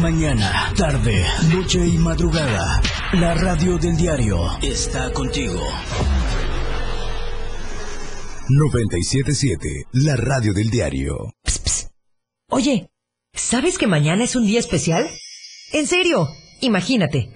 Mañana, tarde, noche y madrugada. La radio del diario está contigo. 977, la radio del diario. Oye, ¿sabes que mañana es un día especial? En serio, imagínate.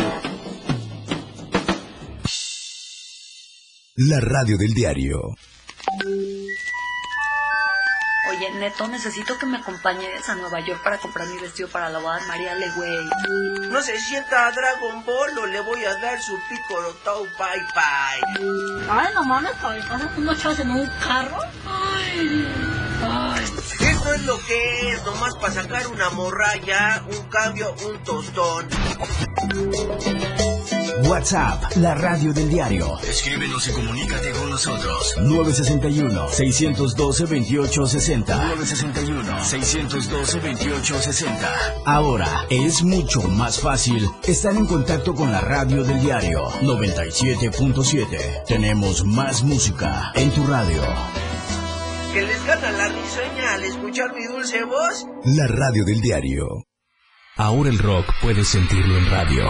La radio del diario. Oye, Neto, necesito que me acompañes a Nueva York para comprar mi vestido para la boda de María Legüey. No se sienta a Dragon Ball o le voy a dar su pico tau bye bye. Ay, no mames, ¿pasas unos chavos en un carro? Ay, ay. Esto es lo que es, nomás para sacar una morralla, un cambio, un tostón. WhatsApp, la radio del diario. Escríbenos y comunícate con nosotros. 961-612-2860. 961-612-2860. Ahora es mucho más fácil estar en contacto con la radio del diario 97.7. Tenemos más música en tu radio. Que les gana la risueña al escuchar mi dulce voz. La radio del diario. Ahora el rock puedes sentirlo en radio.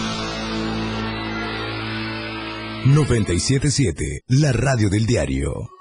977, la radio del diario.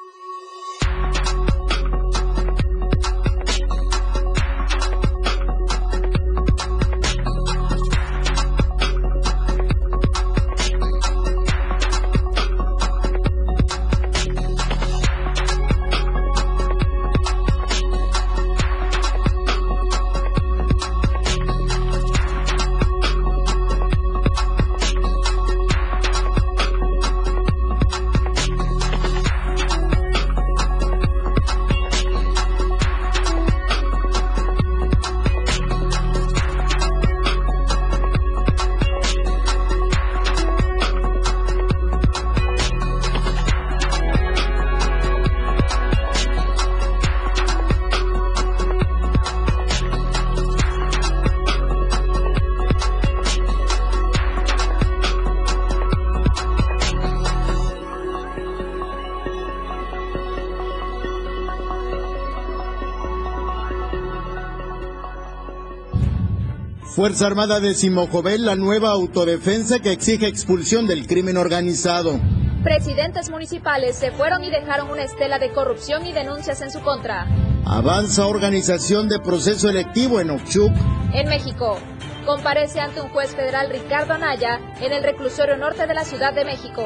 Fuerza Armada de Simojovel, la nueva autodefensa que exige expulsión del crimen organizado. Presidentes municipales se fueron y dejaron una estela de corrupción y denuncias en su contra. Avanza organización de proceso electivo en Ochuc. En México, comparece ante un juez federal Ricardo Anaya en el reclusorio norte de la Ciudad de México.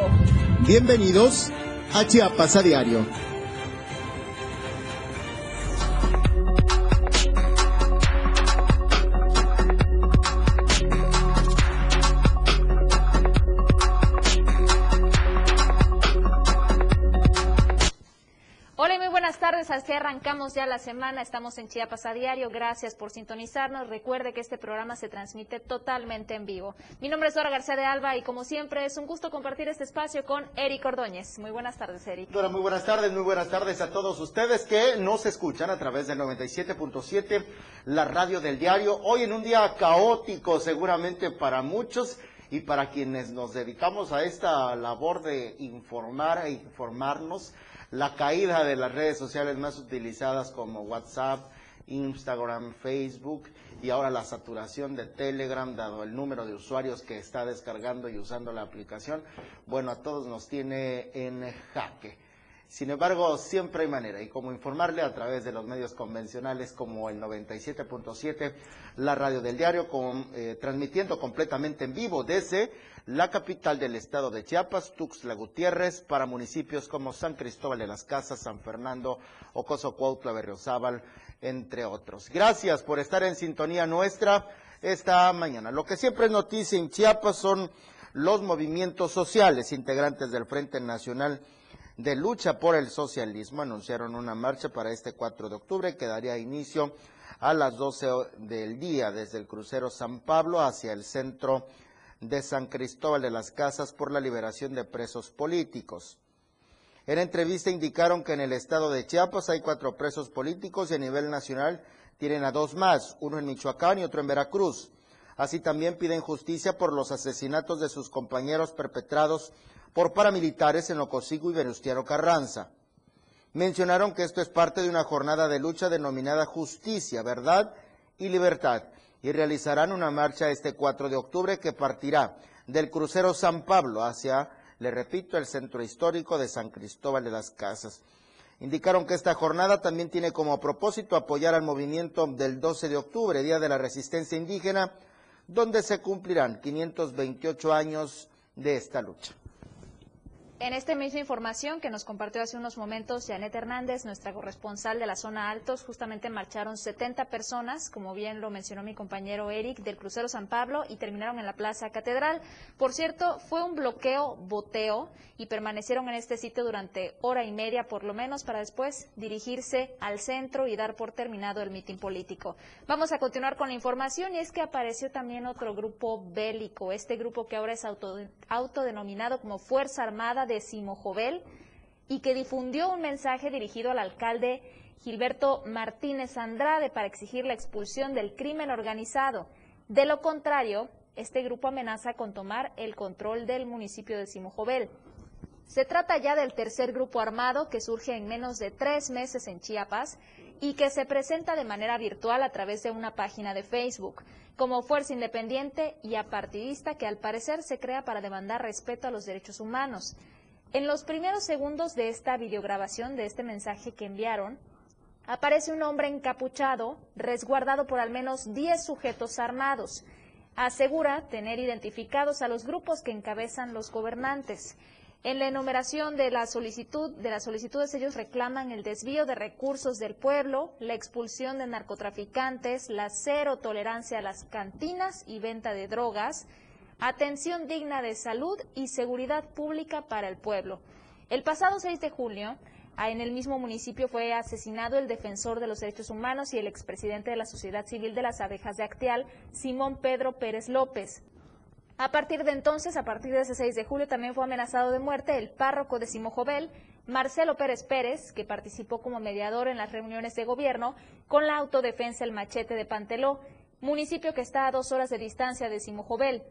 Bienvenidos a Chiapas a Diario. Arrancamos ya la semana, estamos en Chiapas a diario, gracias por sintonizarnos, recuerde que este programa se transmite totalmente en vivo. Mi nombre es Dora García de Alba y como siempre es un gusto compartir este espacio con Eric Ordóñez. Muy buenas tardes, Eric. Dora, muy buenas tardes, muy buenas tardes a todos ustedes que nos escuchan a través del 97.7, la radio del diario. Hoy en un día caótico seguramente para muchos y para quienes nos dedicamos a esta labor de informar e informarnos, la caída de las redes sociales más utilizadas como WhatsApp, Instagram, Facebook y ahora la saturación de Telegram, dado el número de usuarios que está descargando y usando la aplicación, bueno, a todos nos tiene en jaque. Sin embargo, siempre hay manera y como informarle a través de los medios convencionales como el 97.7, la radio del diario, con, eh, transmitiendo completamente en vivo desde la capital del estado de Chiapas, Tuxtla Gutiérrez, para municipios como San Cristóbal de las Casas, San Fernando, Ocoso Cuautla, Berriozábal, entre otros. Gracias por estar en sintonía nuestra esta mañana. Lo que siempre es noticia en Chiapas son los movimientos sociales integrantes del Frente Nacional de lucha por el socialismo anunciaron una marcha para este 4 de octubre que daría inicio a las 12 del día desde el crucero San Pablo hacia el centro de San Cristóbal de las Casas por la liberación de presos políticos. En entrevista indicaron que en el estado de Chiapas hay cuatro presos políticos y a nivel nacional tienen a dos más, uno en Michoacán y otro en Veracruz. Así también piden justicia por los asesinatos de sus compañeros perpetrados por paramilitares en Locosigo y Venustiano Carranza. Mencionaron que esto es parte de una jornada de lucha denominada Justicia, Verdad y Libertad y realizarán una marcha este 4 de octubre que partirá del crucero San Pablo hacia, le repito, el centro histórico de San Cristóbal de las Casas. Indicaron que esta jornada también tiene como propósito apoyar al movimiento del 12 de octubre, Día de la Resistencia Indígena, donde se cumplirán 528 años de esta lucha. En esta misma información que nos compartió hace unos momentos Janet Hernández, nuestra corresponsal de la zona Altos, justamente marcharon 70 personas, como bien lo mencionó mi compañero Eric, del crucero San Pablo y terminaron en la Plaza Catedral. Por cierto, fue un bloqueo boteo y permanecieron en este sitio durante hora y media por lo menos para después dirigirse al centro y dar por terminado el mitin político. Vamos a continuar con la información y es que apareció también otro grupo bélico, este grupo que ahora es autodenominado como Fuerza Armada de de y que difundió un mensaje dirigido al alcalde Gilberto Martínez Andrade para exigir la expulsión del crimen organizado. De lo contrario, este grupo amenaza con tomar el control del municipio de Simojovel. Se trata ya del tercer grupo armado que surge en menos de tres meses en Chiapas y que se presenta de manera virtual a través de una página de Facebook, como fuerza independiente y apartidista que al parecer se crea para demandar respeto a los derechos humanos. En los primeros segundos de esta videograbación, de este mensaje que enviaron, aparece un hombre encapuchado, resguardado por al menos 10 sujetos armados. Asegura tener identificados a los grupos que encabezan los gobernantes. En la enumeración de la solicitud, de las solicitudes ellos reclaman el desvío de recursos del pueblo, la expulsión de narcotraficantes, la cero tolerancia a las cantinas y venta de drogas, atención digna de salud y seguridad pública para el pueblo. El pasado 6 de julio, en el mismo municipio fue asesinado el defensor de los derechos humanos y el expresidente de la Sociedad Civil de las Abejas de Acteal, Simón Pedro Pérez López. A partir de entonces, a partir de ese 6 de julio, también fue amenazado de muerte el párroco de Simojovel, Marcelo Pérez Pérez, que participó como mediador en las reuniones de gobierno con la autodefensa El Machete de Panteló, municipio que está a dos horas de distancia de Simojovel.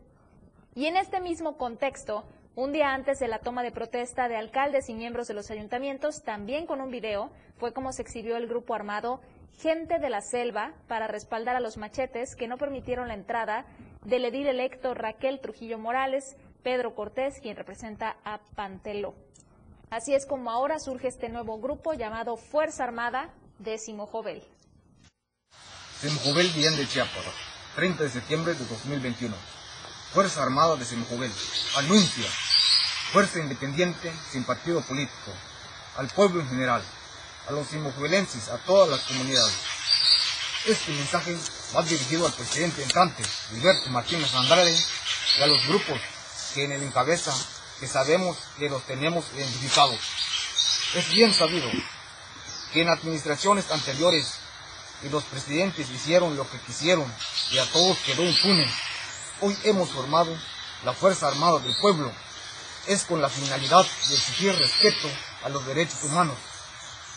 Y en este mismo contexto, un día antes de la toma de protesta de alcaldes y miembros de los ayuntamientos, también con un video, fue como se exhibió el grupo armado Gente de la Selva para respaldar a los machetes que no permitieron la entrada del edil electo Raquel Trujillo Morales, Pedro Cortés, quien representa a Pantelo. Así es como ahora surge este nuevo grupo llamado Fuerza Armada Décimo Jovel. Décimo Jovel, de Chiapas, 30 de septiembre de 2021. Fuerza Armada de Semojovel, anuncia, fuerza independiente sin partido político, al pueblo en general, a los simojovelenses, a todas las comunidades. Este mensaje va dirigido al presidente entrante, Gilberto Martínez Andrade, y a los grupos que en el encabeza, que sabemos que los tenemos identificados. Es bien sabido que en administraciones anteriores y los presidentes hicieron lo que quisieron y a todos quedó impune hoy hemos formado la Fuerza Armada del Pueblo es con la finalidad de exigir respeto a los derechos humanos.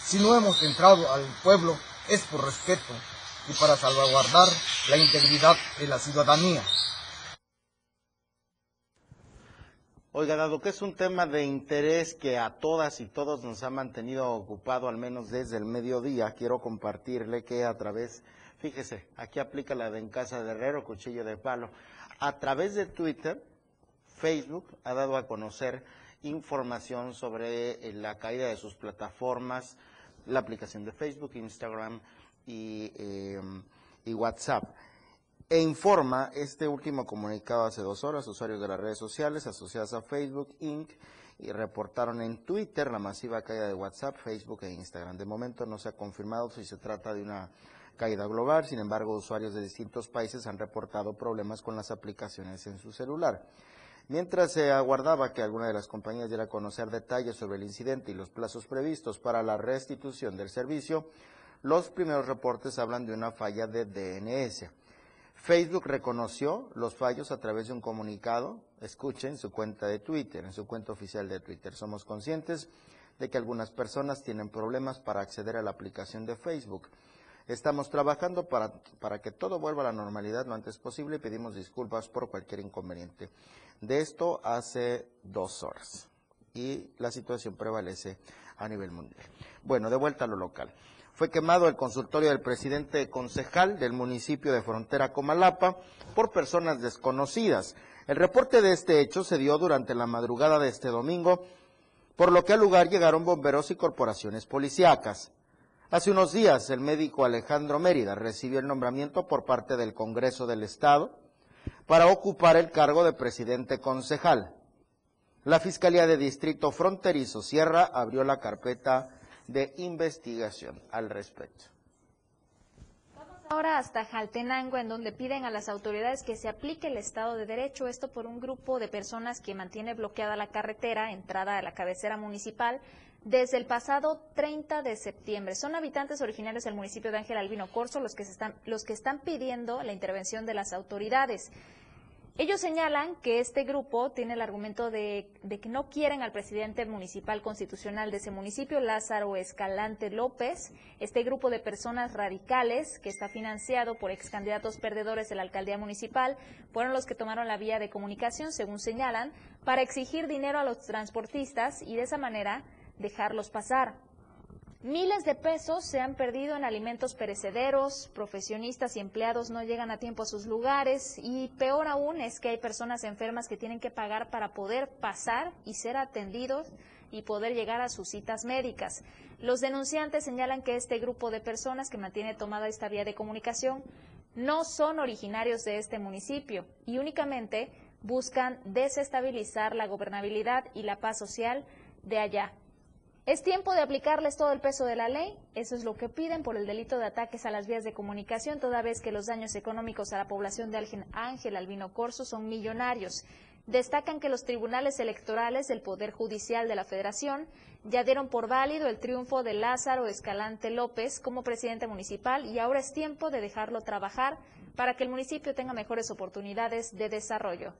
Si no hemos entrado al pueblo es por respeto y para salvaguardar la integridad de la ciudadanía. Oiga, dado que es un tema de interés que a todas y todos nos ha mantenido ocupado, al menos desde el mediodía, quiero compartirle que a través, fíjese, aquí aplica la de en casa de herrero, cuchillo de palo a través de Twitter, Facebook ha dado a conocer información sobre eh, la caída de sus plataformas, la aplicación de Facebook, Instagram eh, y WhatsApp. E informa este último comunicado hace dos horas, usuarios de las redes sociales asociadas a Facebook Inc. y reportaron en Twitter la masiva caída de WhatsApp, Facebook e Instagram. De momento no se ha confirmado si se trata de una caída global, sin embargo usuarios de distintos países han reportado problemas con las aplicaciones en su celular. Mientras se aguardaba que alguna de las compañías diera a conocer detalles sobre el incidente y los plazos previstos para la restitución del servicio, los primeros reportes hablan de una falla de DNS. Facebook reconoció los fallos a través de un comunicado, escuchen su cuenta de Twitter, en su cuenta oficial de Twitter. Somos conscientes de que algunas personas tienen problemas para acceder a la aplicación de Facebook. Estamos trabajando para, para que todo vuelva a la normalidad lo antes posible y pedimos disculpas por cualquier inconveniente. De esto hace dos horas y la situación prevalece a nivel mundial. Bueno, de vuelta a lo local. Fue quemado el consultorio del presidente concejal del municipio de Frontera Comalapa por personas desconocidas. El reporte de este hecho se dio durante la madrugada de este domingo, por lo que al lugar llegaron bomberos y corporaciones policíacas. Hace unos días, el médico Alejandro Mérida recibió el nombramiento por parte del Congreso del Estado para ocupar el cargo de presidente concejal. La Fiscalía de Distrito Fronterizo Sierra abrió la carpeta de investigación al respecto. Vamos ahora hasta Jaltenango, en donde piden a las autoridades que se aplique el Estado de Derecho, esto por un grupo de personas que mantiene bloqueada la carretera, entrada a la cabecera municipal, desde el pasado 30 de septiembre. Son habitantes originarios del municipio de Ángel Albino Corso los que, están, los que están pidiendo la intervención de las autoridades. Ellos señalan que este grupo tiene el argumento de, de, que no quieren al presidente municipal constitucional de ese municipio, Lázaro Escalante López. Este grupo de personas radicales, que está financiado por ex candidatos perdedores de la alcaldía municipal, fueron los que tomaron la vía de comunicación, según señalan, para exigir dinero a los transportistas y de esa manera dejarlos pasar. Miles de pesos se han perdido en alimentos perecederos, profesionistas y empleados no llegan a tiempo a sus lugares y peor aún es que hay personas enfermas que tienen que pagar para poder pasar y ser atendidos y poder llegar a sus citas médicas. Los denunciantes señalan que este grupo de personas que mantiene tomada esta vía de comunicación no son originarios de este municipio y únicamente buscan desestabilizar la gobernabilidad y la paz social de allá. Es tiempo de aplicarles todo el peso de la ley, eso es lo que piden por el delito de ataques a las vías de comunicación, toda vez que los daños económicos a la población de Ángel Albino Corso son millonarios. Destacan que los tribunales electorales del Poder Judicial de la Federación ya dieron por válido el triunfo de Lázaro Escalante López como presidente municipal y ahora es tiempo de dejarlo trabajar para que el municipio tenga mejores oportunidades de desarrollo.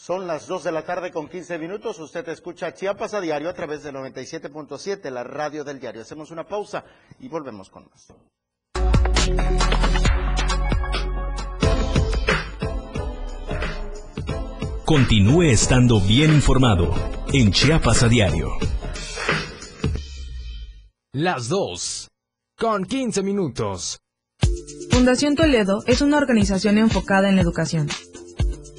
Son las 2 de la tarde con 15 minutos. Usted escucha Chiapas a diario a través del 97.7, la radio del diario. Hacemos una pausa y volvemos con más. Continúe estando bien informado en Chiapas a diario. Las 2 con 15 minutos. Fundación Toledo es una organización enfocada en la educación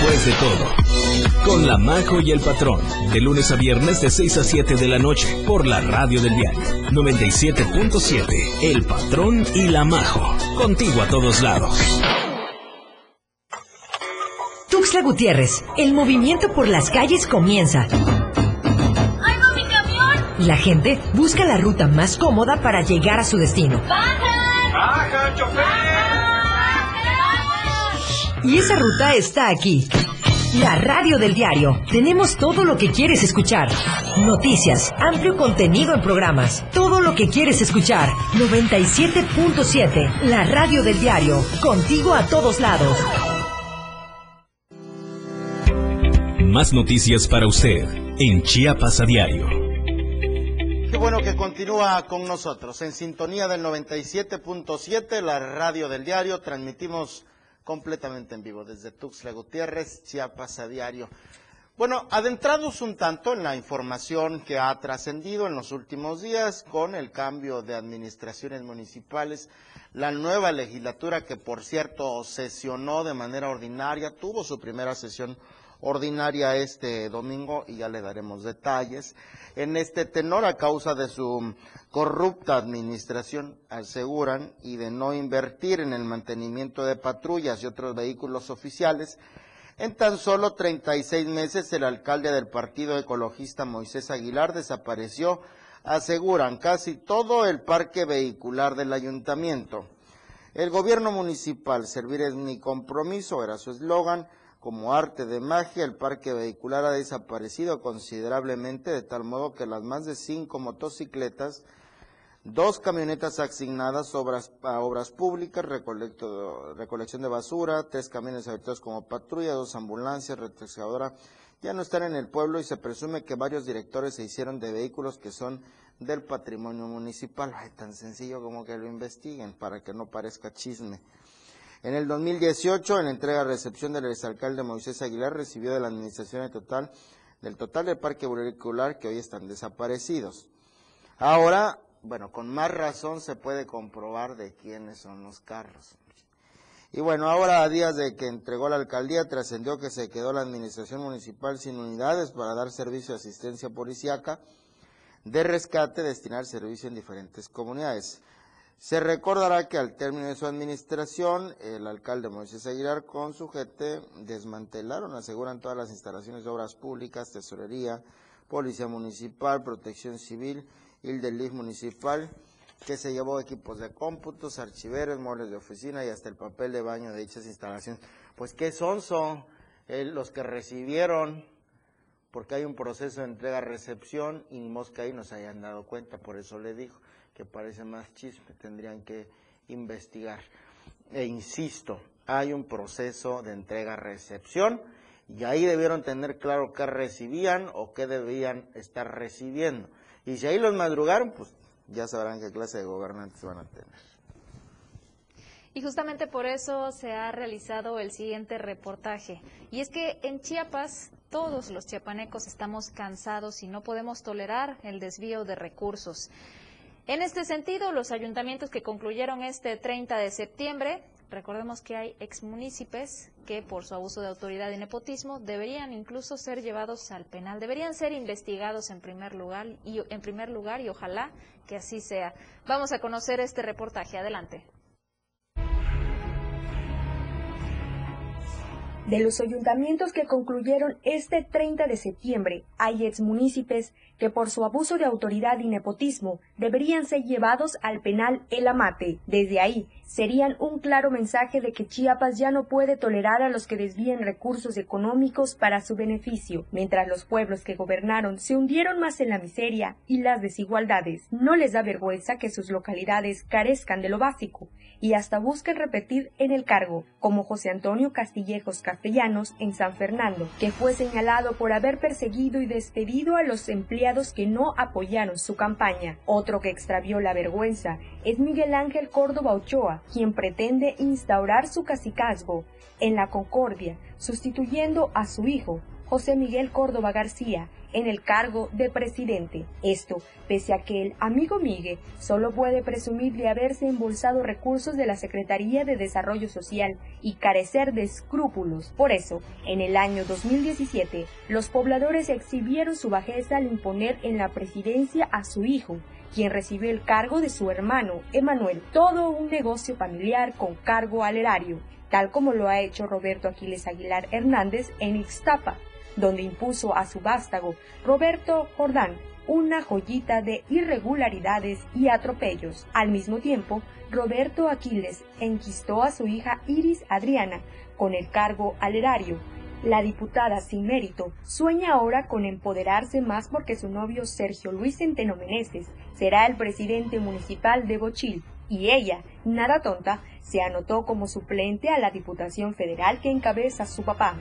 Después de todo, con la Majo y el Patrón, de lunes a viernes de 6 a 7 de la noche, por la radio del diario 97.7, El Patrón y la Majo, contigo a todos lados. Tuxtla Gutiérrez, el movimiento por las calles comienza. ¡Ay, no, mi camión! La gente busca la ruta más cómoda para llegar a su destino. ¡Baja! ¡Baja, chofer! Y esa ruta está aquí. La radio del diario. Tenemos todo lo que quieres escuchar. Noticias, amplio contenido en programas. Todo lo que quieres escuchar. 97.7. La radio del diario. Contigo a todos lados. Más noticias para usted en Chiapas a diario. Qué bueno que continúa con nosotros. En sintonía del 97.7, la radio del diario, transmitimos completamente en vivo desde Tuxtla Gutiérrez, Chiapas a diario. Bueno, adentrados un tanto en la información que ha trascendido en los últimos días con el cambio de administraciones municipales, la nueva legislatura que por cierto sesionó de manera ordinaria, tuvo su primera sesión ordinaria este domingo y ya le daremos detalles. En este tenor, a causa de su corrupta administración, aseguran, y de no invertir en el mantenimiento de patrullas y otros vehículos oficiales, en tan solo 36 meses el alcalde del Partido Ecologista Moisés Aguilar desapareció, aseguran, casi todo el parque vehicular del ayuntamiento. El gobierno municipal, servir es mi compromiso, era su eslogan, como arte de magia, el parque vehicular ha desaparecido considerablemente, de tal modo que las más de cinco motocicletas, dos camionetas asignadas obras, a obras públicas, recolección de basura, tres camiones habilitados como patrulla, dos ambulancias, retroexcavadora, ya no están en el pueblo y se presume que varios directores se hicieron de vehículos que son del patrimonio municipal. Ay, tan sencillo como que lo investiguen para que no parezca chisme. En el 2018, en la entrega-recepción del exalcalde Moisés Aguilar, recibió de la administración el total, del total del parque vehicular que hoy están desaparecidos. Ahora, bueno, con más razón se puede comprobar de quiénes son los carros. Y bueno, ahora a días de que entregó la alcaldía, trascendió que se quedó la administración municipal sin unidades para dar servicio de asistencia policiaca de rescate, destinar servicio en diferentes comunidades. Se recordará que al término de su administración, el alcalde Moisés Aguilar con su gente desmantelaron, aseguran todas las instalaciones de obras públicas, tesorería, policía municipal, protección civil y el del municipal, que se llevó equipos de cómputos, archiveros, muebles de oficina y hasta el papel de baño de dichas instalaciones. Pues qué son, son los que recibieron, porque hay un proceso de entrega-recepción y mosca ahí nos hayan dado cuenta, por eso le dijo que parece más chisme, tendrían que investigar. E insisto, hay un proceso de entrega-recepción y ahí debieron tener claro qué recibían o qué debían estar recibiendo. Y si ahí los madrugaron, pues ya sabrán qué clase de gobernantes van a tener. Y justamente por eso se ha realizado el siguiente reportaje. Y es que en Chiapas todos los chiapanecos estamos cansados y no podemos tolerar el desvío de recursos. En este sentido, los ayuntamientos que concluyeron este 30 de septiembre, recordemos que hay exmunícipes que por su abuso de autoridad y nepotismo deberían incluso ser llevados al penal, deberían ser investigados en primer lugar y en primer lugar y ojalá que así sea. Vamos a conocer este reportaje. Adelante. De los ayuntamientos que concluyeron este 30 de septiembre, hay exmunícipes que por su abuso de autoridad y nepotismo deberían ser llevados al penal El Amate. Desde ahí serían un claro mensaje de que Chiapas ya no puede tolerar a los que desvíen recursos económicos para su beneficio, mientras los pueblos que gobernaron se hundieron más en la miseria y las desigualdades. No les da vergüenza que sus localidades carezcan de lo básico y hasta busquen repetir en el cargo, como José Antonio Castillejos Castellanos en San Fernando, que fue señalado por haber perseguido y despedido a los empleados que no apoyaron su campaña. Otro que extravió la vergüenza es Miguel Ángel Córdoba Ochoa, quien pretende instaurar su cacicazgo en la Concordia, sustituyendo a su hijo, José Miguel Córdoba García, en el cargo de presidente. Esto, pese a que el amigo Miguel solo puede presumir de haberse embolsado recursos de la Secretaría de Desarrollo Social y carecer de escrúpulos. Por eso, en el año 2017, los pobladores exhibieron su bajeza al imponer en la presidencia a su hijo, quien recibió el cargo de su hermano, Emanuel, todo un negocio familiar con cargo al erario, tal como lo ha hecho Roberto Aquiles Aguilar Hernández en Ixtapa, donde impuso a su vástago Roberto Jordán una joyita de irregularidades y atropellos. Al mismo tiempo, Roberto Aquiles enquistó a su hija Iris Adriana con el cargo al erario. La diputada sin mérito sueña ahora con empoderarse más porque su novio Sergio Luis Centeno Meneses será el presidente municipal de Bochil y ella, nada tonta, se anotó como suplente a la Diputación Federal que encabeza su papá.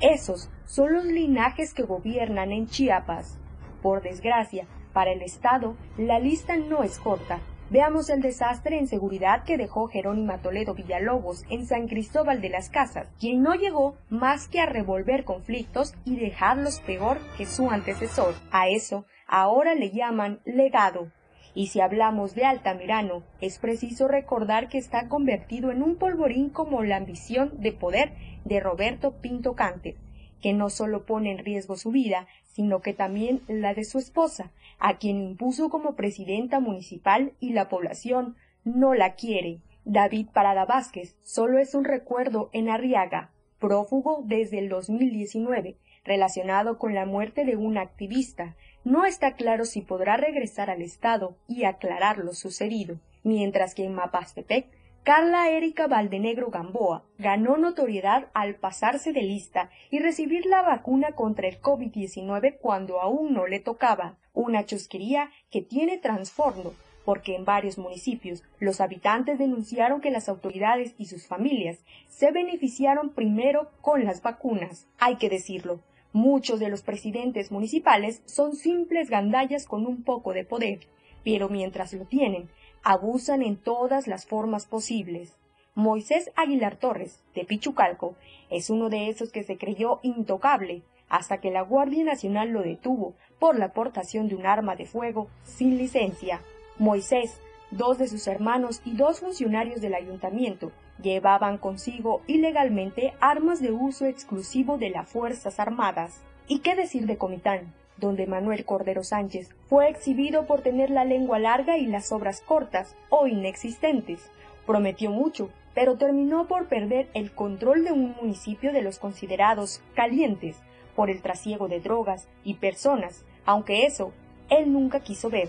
Esos son los linajes que gobiernan en Chiapas. Por desgracia, para el Estado, la lista no es corta. Veamos el desastre en seguridad que dejó Jerónima Toledo Villalobos en San Cristóbal de las Casas, quien no llegó más que a revolver conflictos y dejarlos peor que su antecesor. A eso ahora le llaman legado. Y si hablamos de Altamirano, es preciso recordar que está convertido en un polvorín como la ambición de poder de Roberto Pinto Cante, que no solo pone en riesgo su vida, sino que también la de su esposa, a quien impuso como presidenta municipal y la población no la quiere. David Parada Vázquez solo es un recuerdo en Arriaga, prófugo desde el 2019, relacionado con la muerte de un activista, no está claro si podrá regresar al Estado y aclarar lo sucedido, mientras que en Mapastepec, Carla Erika Valdenegro Gamboa ganó notoriedad al pasarse de lista y recibir la vacuna contra el COVID-19 cuando aún no le tocaba, una chusquería que tiene trasfondo, porque en varios municipios los habitantes denunciaron que las autoridades y sus familias se beneficiaron primero con las vacunas. Hay que decirlo, Muchos de los presidentes municipales son simples gandallas con un poco de poder, pero mientras lo tienen, abusan en todas las formas posibles. Moisés Aguilar Torres, de Pichucalco, es uno de esos que se creyó intocable hasta que la Guardia Nacional lo detuvo por la aportación de un arma de fuego sin licencia. Moisés, dos de sus hermanos y dos funcionarios del ayuntamiento Llevaban consigo ilegalmente armas de uso exclusivo de las Fuerzas Armadas. ¿Y qué decir de Comitán? Donde Manuel Cordero Sánchez fue exhibido por tener la lengua larga y las obras cortas o inexistentes. Prometió mucho, pero terminó por perder el control de un municipio de los considerados calientes por el trasiego de drogas y personas, aunque eso él nunca quiso ver.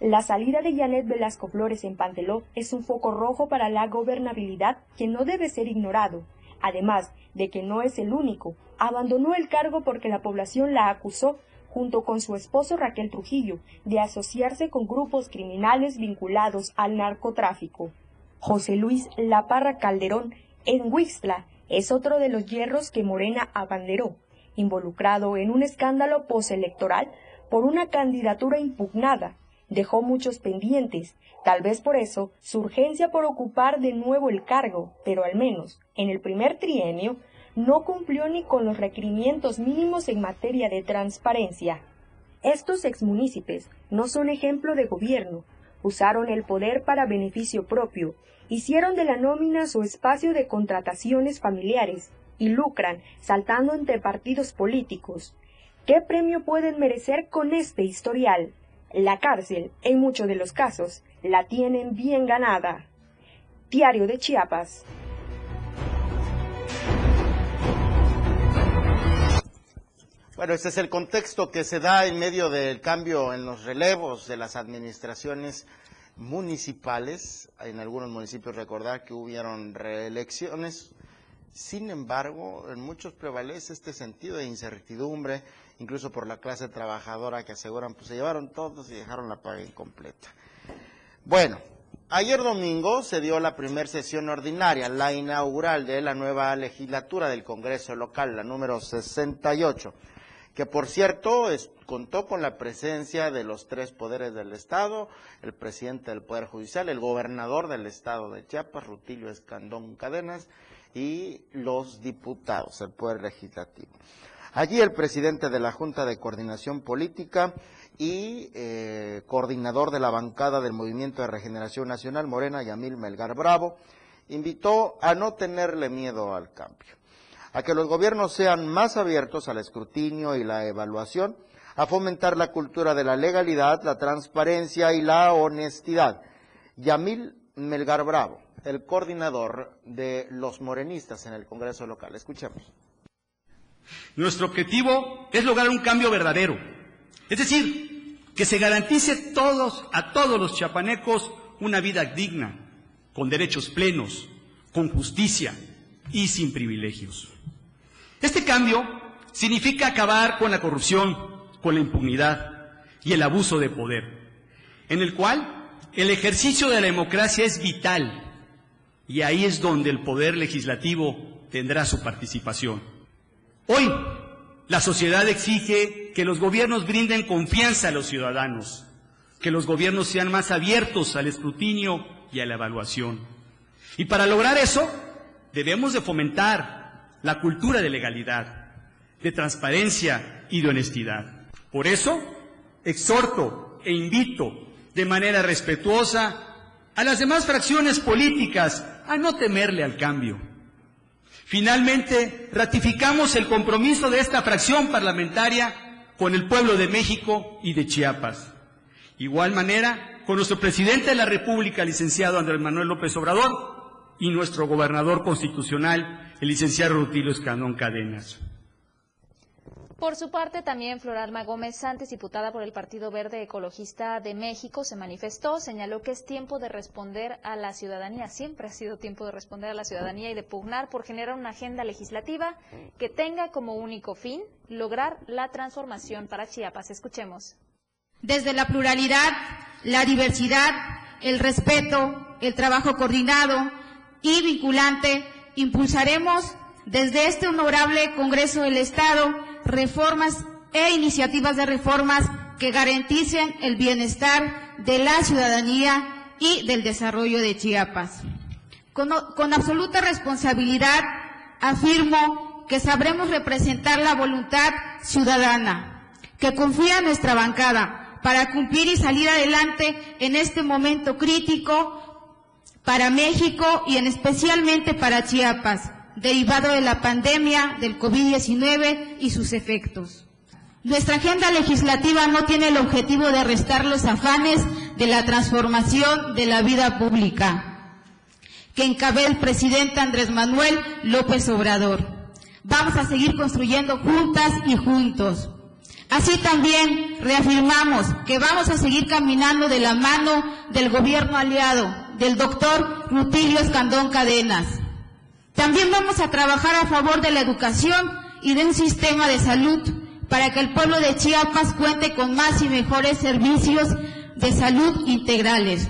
La salida de Janet Velasco Flores en Panteló es un foco rojo para la gobernabilidad que no debe ser ignorado, además de que no es el único. Abandonó el cargo porque la población la acusó, junto con su esposo Raquel Trujillo, de asociarse con grupos criminales vinculados al narcotráfico. José Luis Laparra Calderón, en Huixla, es otro de los hierros que Morena abanderó, involucrado en un escándalo postelectoral por una candidatura impugnada dejó muchos pendientes, tal vez por eso su urgencia por ocupar de nuevo el cargo, pero al menos en el primer trienio no cumplió ni con los requerimientos mínimos en materia de transparencia. Estos exmunícipes no son ejemplo de gobierno, usaron el poder para beneficio propio, hicieron de la nómina su espacio de contrataciones familiares y lucran saltando entre partidos políticos. ¿Qué premio pueden merecer con este historial? La cárcel, en muchos de los casos, la tienen bien ganada. Diario de Chiapas. Bueno, este es el contexto que se da en medio del cambio en los relevos de las administraciones municipales. En algunos municipios recordar que hubieron reelecciones. Sin embargo, en muchos prevalece este sentido de incertidumbre, incluso por la clase trabajadora que aseguran, pues se llevaron todos y dejaron la paga incompleta. Bueno, ayer domingo se dio la primera sesión ordinaria, la inaugural de la nueva legislatura del Congreso local, la número 68 que por cierto contó con la presencia de los tres poderes del Estado, el presidente del Poder Judicial, el gobernador del Estado de Chiapas, Rutilio Escandón Cadenas, y los diputados, el Poder Legislativo. Allí el presidente de la Junta de Coordinación Política y eh, coordinador de la bancada del Movimiento de Regeneración Nacional, Morena, Yamil Melgar Bravo, invitó a no tenerle miedo al cambio a que los gobiernos sean más abiertos al escrutinio y la evaluación, a fomentar la cultura de la legalidad, la transparencia y la honestidad. Yamil Melgar Bravo, el coordinador de los morenistas en el Congreso local. Escuchemos. Nuestro objetivo es lograr un cambio verdadero, es decir, que se garantice todos, a todos los chapanecos una vida digna, con derechos plenos, con justicia y sin privilegios. Este cambio significa acabar con la corrupción, con la impunidad y el abuso de poder, en el cual el ejercicio de la democracia es vital y ahí es donde el poder legislativo tendrá su participación. Hoy, la sociedad exige que los gobiernos brinden confianza a los ciudadanos, que los gobiernos sean más abiertos al escrutinio y a la evaluación. Y para lograr eso, debemos de fomentar la cultura de legalidad, de transparencia y de honestidad. Por eso, exhorto e invito de manera respetuosa a las demás fracciones políticas a no temerle al cambio. Finalmente, ratificamos el compromiso de esta fracción parlamentaria con el pueblo de México y de Chiapas. Igual manera, con nuestro presidente de la República, licenciado Andrés Manuel López Obrador, y nuestro gobernador constitucional, el licenciado Rutilio Escandón Cadenas. Por su parte, también Floralma Gómez Santos, diputada por el Partido Verde Ecologista de México, se manifestó, señaló que es tiempo de responder a la ciudadanía, siempre ha sido tiempo de responder a la ciudadanía y de pugnar por generar una agenda legislativa que tenga como único fin lograr la transformación para Chiapas. Escuchemos. Desde la pluralidad, la diversidad, el respeto, el trabajo coordinado y vinculante, impulsaremos desde este honorable Congreso del Estado reformas e iniciativas de reformas que garanticen el bienestar de la ciudadanía y del desarrollo de Chiapas. Con, absoluta responsabilidad afirmo que sabremos representar la voluntad ciudadana, que confía en nuestra bancada para cumplir y salir adelante en este momento crítico para México y en especialmente para Chiapas, derivado de la pandemia del COVID-19 y sus efectos. Nuestra agenda legislativa no tiene el objetivo de restar los afanes de la transformación de la vida pública que encabeza el presidente Andrés Manuel López Obrador. Vamos a seguir construyendo juntas y juntos. Así también reafirmamos que vamos a seguir caminando de la mano del gobierno aliado del doctor Rutilio Escandón Cadenas. También vamos a trabajar a favor de la educación y de un sistema de salud para que el pueblo de Chiapas cuente con más y mejores servicios de salud integrales,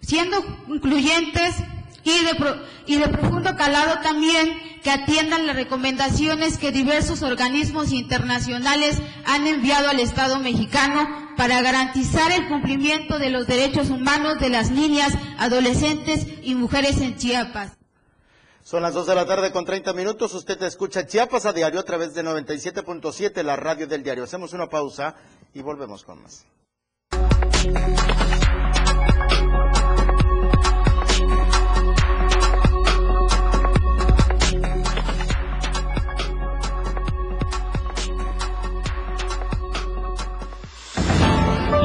siendo incluyentes y de, profundo calado también que atiendan las recomendaciones que diversos organismos internacionales han enviado al Estado mexicano para garantizar el cumplimiento de los derechos humanos de las niñas, adolescentes y mujeres en Chiapas. Son las 2 de la tarde con 30 minutos. Usted escucha Chiapas a diario a través de 97.7, la radio del diario. Hacemos una pausa y volvemos con más.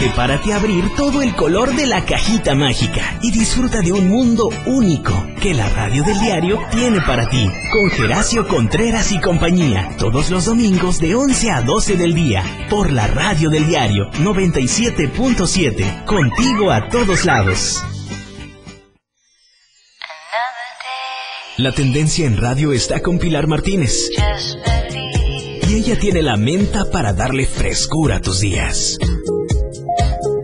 Prepárate a abrir todo el color de la cajita mágica y disfruta de un mundo único que la radio del diario tiene para ti. Con Geracio Contreras y compañía, todos los domingos de 11 a 12 del día, por la radio del diario 97.7, contigo a todos lados. La tendencia en radio está con Pilar Martínez. Y ella tiene la menta para darle frescura a tus días.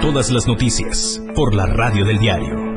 Todas las noticias por la radio del diario.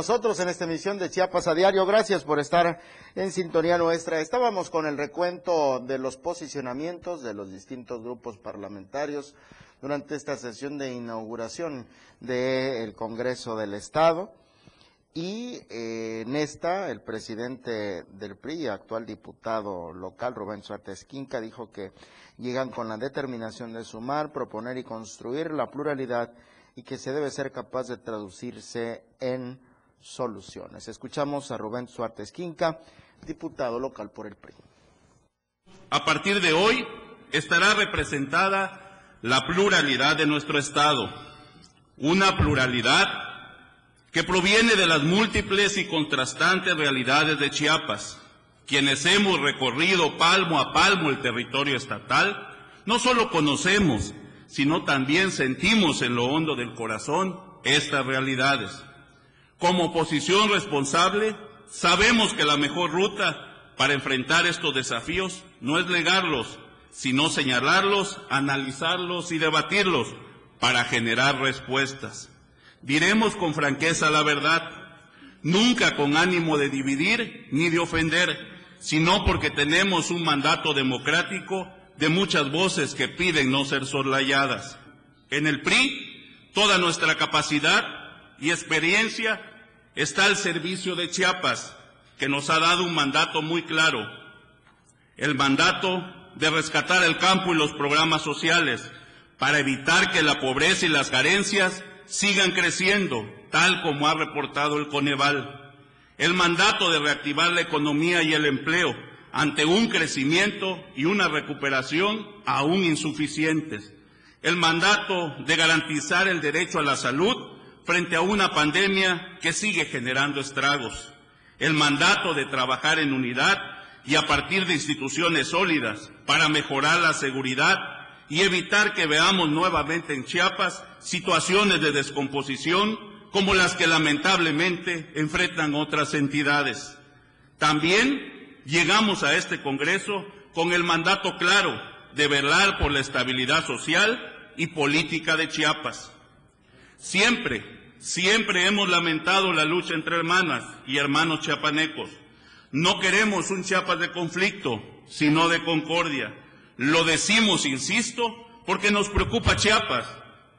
Nosotros en esta emisión de Chiapas a diario. Gracias por estar en sintonía nuestra. Estábamos con el recuento de los posicionamientos de los distintos grupos parlamentarios durante esta sesión de inauguración del Congreso del Estado. Y eh, en esta, el presidente del PRI, actual diputado local, Rubén Suárez Quinca, dijo que llegan con la determinación de sumar, proponer y construir la pluralidad y que se debe ser capaz de traducirse en soluciones. Escuchamos a Rubén Suárez Quinca, diputado local por el PRI. A partir de hoy estará representada la pluralidad de nuestro Estado, una pluralidad que proviene de las múltiples y contrastantes realidades de Chiapas. Quienes hemos recorrido palmo a palmo el territorio estatal, no solo conocemos, sino también sentimos en lo hondo del corazón estas realidades. Como oposición responsable, sabemos que la mejor ruta para enfrentar estos desafíos no es negarlos, sino señalarlos, analizarlos y debatirlos para generar respuestas. Diremos con franqueza la verdad, nunca con ánimo de dividir ni de ofender, sino porque tenemos un mandato democrático de muchas voces que piden no ser soslayadas. En el PRI, toda nuestra capacidad y experiencia está al servicio de Chiapas, que nos ha dado un mandato muy claro, el mandato de rescatar el campo y los programas sociales para evitar que la pobreza y las carencias sigan creciendo, tal como ha reportado el Coneval. El mandato de reactivar la economía y el empleo ante un crecimiento y una recuperación aún insuficientes. El mandato de garantizar el derecho a la salud frente a una pandemia que sigue generando estragos. El mandato de trabajar en unidad y a partir de instituciones sólidas para mejorar la seguridad y evitar que veamos nuevamente en Chiapas situaciones de descomposición como las que lamentablemente enfrentan otras entidades. También llegamos a este Congreso con el mandato claro de velar por la estabilidad social y política de Chiapas. Siempre, siempre hemos lamentado la lucha entre hermanas y hermanos chiapanecos. No queremos un Chiapas de conflicto, sino de concordia. Lo decimos, insisto, porque nos preocupa Chiapas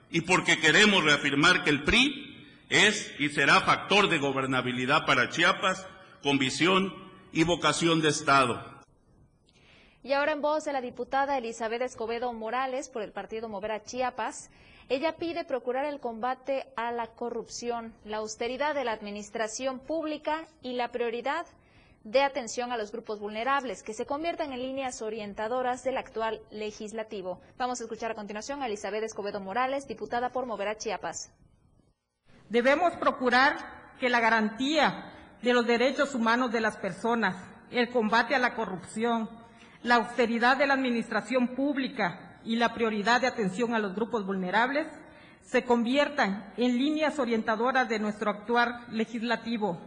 y porque queremos reafirmar que el PRI es y será factor de gobernabilidad para Chiapas con visión y vocación de Estado. Y ahora en voz de la diputada Elizabeth Escobedo Morales por el partido Mover a Chiapas, ella pide procurar el combate a la corrupción, la austeridad de la administración pública y la prioridad de atención a los grupos vulnerables, que se conviertan en líneas orientadoras del actual legislativo. Vamos a escuchar a continuación a Elizabeth Escobedo Morales, diputada por Mover a Chiapas. Debemos procurar que la garantía de los derechos humanos de las personas, el combate a la corrupción, la austeridad de la administración pública y la prioridad de atención a los grupos vulnerables se conviertan en líneas orientadoras de nuestro actuar legislativo.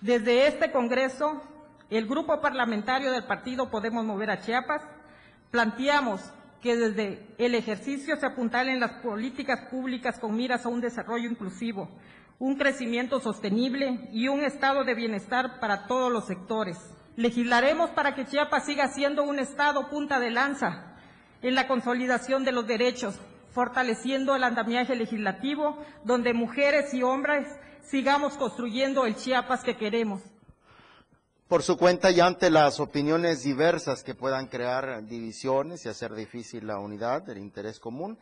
Desde este Congreso, el Grupo Parlamentario del Partido Podemos Mover a Chiapas, planteamos que desde el ejercicio se apuntalen las políticas públicas con miras a un desarrollo inclusivo, un crecimiento sostenible y un estado de bienestar para todos los sectores. Legislaremos para que Chiapas siga siendo un estado punta de lanza en la consolidación de los derechos, fortaleciendo el andamiaje legislativo, donde mujeres y hombres sigamos construyendo el Chiapas que queremos. Por su cuenta y ante las opiniones diversas que puedan crear divisiones y hacer difícil la unidad, el interés común,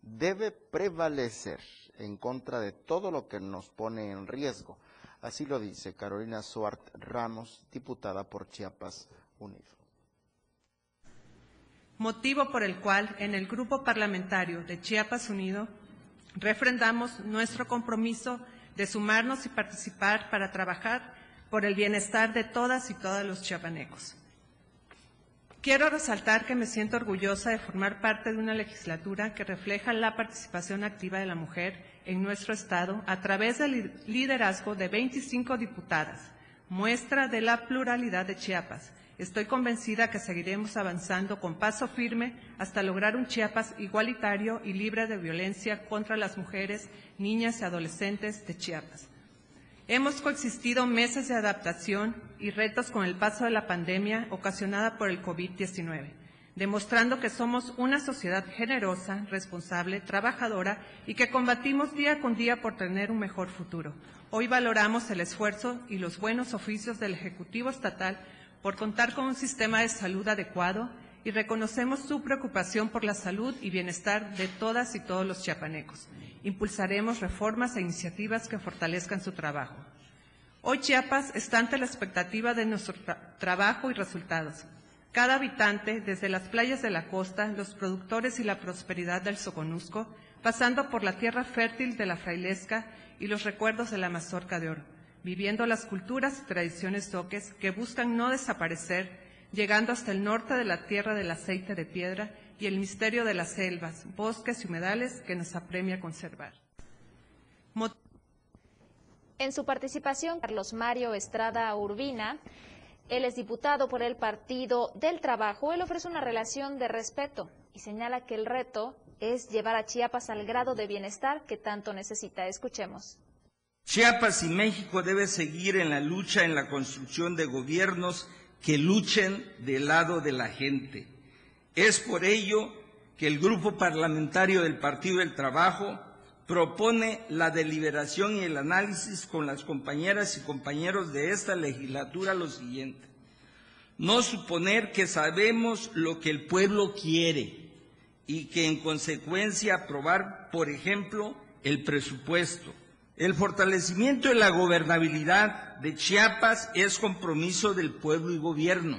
debe prevalecer en contra de todo lo que nos pone en riesgo. Así lo dice Carolina Suart Ramos, diputada por Chiapas Unido. Motivo por el cual en el Grupo Parlamentario de Chiapas Unido refrendamos nuestro compromiso de sumarnos y participar para trabajar por el bienestar de todas y todos los chiapanecos. Quiero resaltar que me siento orgullosa de formar parte de una legislatura que refleja la participación activa de la mujer en nuestro Estado a través del liderazgo de 25 diputadas, muestra de la pluralidad de Chiapas. Estoy convencida que seguiremos avanzando con paso firme hasta lograr un Chiapas igualitario y libre de violencia contra las mujeres, niñas y adolescentes de Chiapas. Hemos coexistido meses de adaptación y retos con el paso de la pandemia ocasionada por el COVID-19, demostrando que somos una sociedad generosa, responsable, trabajadora y que combatimos día con día por tener un mejor futuro. Hoy valoramos el esfuerzo y los buenos oficios del Ejecutivo Estatal por contar con un sistema de salud adecuado y reconocemos su preocupación por la salud y bienestar de todas y todos los chiapanecos. Impulsaremos reformas e iniciativas que fortalezcan su trabajo. Hoy Chiapas está ante la expectativa de nuestro trabajo y resultados. Cada habitante, desde las playas de la costa, los productores y la prosperidad del Soconusco, pasando por la tierra fértil de la Frailesca y los recuerdos de la mazorca de oro, viviendo las culturas y tradiciones toques que buscan no desaparecer, llegando hasta el norte de la tierra del aceite de piedra y el misterio de las selvas, bosques y humedales que nos apremia conservar. En su participación, Carlos Mario Estrada Urbina, él es diputado por el Partido del Trabajo, él ofrece una relación de respeto y señala que el reto es llevar a Chiapas al grado de bienestar que tanto necesita. Escuchemos. Chiapas y México debe seguir en la lucha en la construcción de gobiernos que luchen del lado de la gente. Es por ello que el Grupo Parlamentario del Partido del Trabajo propone la deliberación y el análisis con las compañeras y compañeros de esta legislatura lo siguiente. No suponer que sabemos lo que el pueblo quiere y que en consecuencia aprobar, por ejemplo, el presupuesto. El fortalecimiento de la gobernabilidad de Chiapas es compromiso del pueblo y gobierno.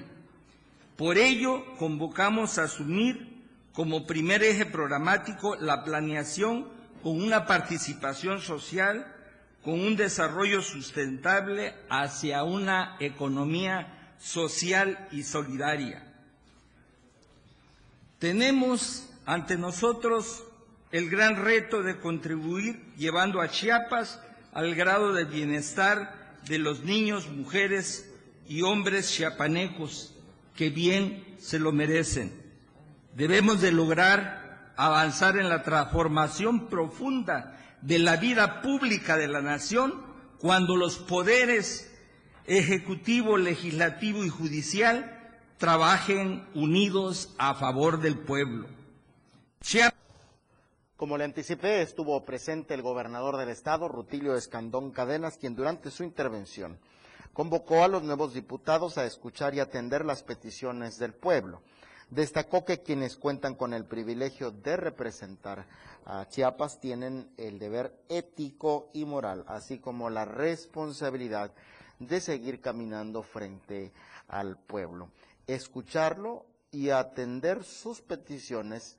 Por ello, convocamos a asumir como primer eje programático la planeación con una participación social, con un desarrollo sustentable hacia una economía social y solidaria. Tenemos ante nosotros el gran reto de contribuir llevando a Chiapas al grado de bienestar de los niños, mujeres y hombres chiapanecos que bien se lo merecen. Debemos de lograr avanzar en la transformación profunda de la vida pública de la nación cuando los poderes ejecutivo, legislativo y judicial trabajen unidos a favor del pueblo. Como le anticipé, estuvo presente el gobernador del estado, Rutilio Escandón Cadenas, quien durante su intervención convocó a los nuevos diputados a escuchar y atender las peticiones del pueblo. Destacó que quienes cuentan con el privilegio de representar a Chiapas tienen el deber ético y moral, así como la responsabilidad de seguir caminando frente al pueblo, escucharlo y atender sus peticiones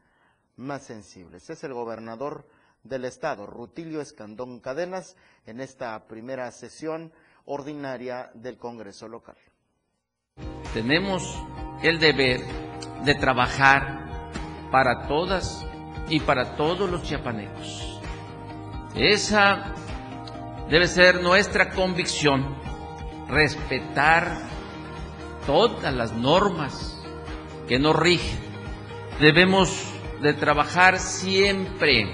más sensibles. Es el gobernador del estado, Rutilio Escandón Cadenas, en esta primera sesión ordinaria del Congreso local. Tenemos el deber de trabajar para todas y para todos los chiapanecos. Esa debe ser nuestra convicción, respetar todas las normas que nos rigen. Debemos de trabajar siempre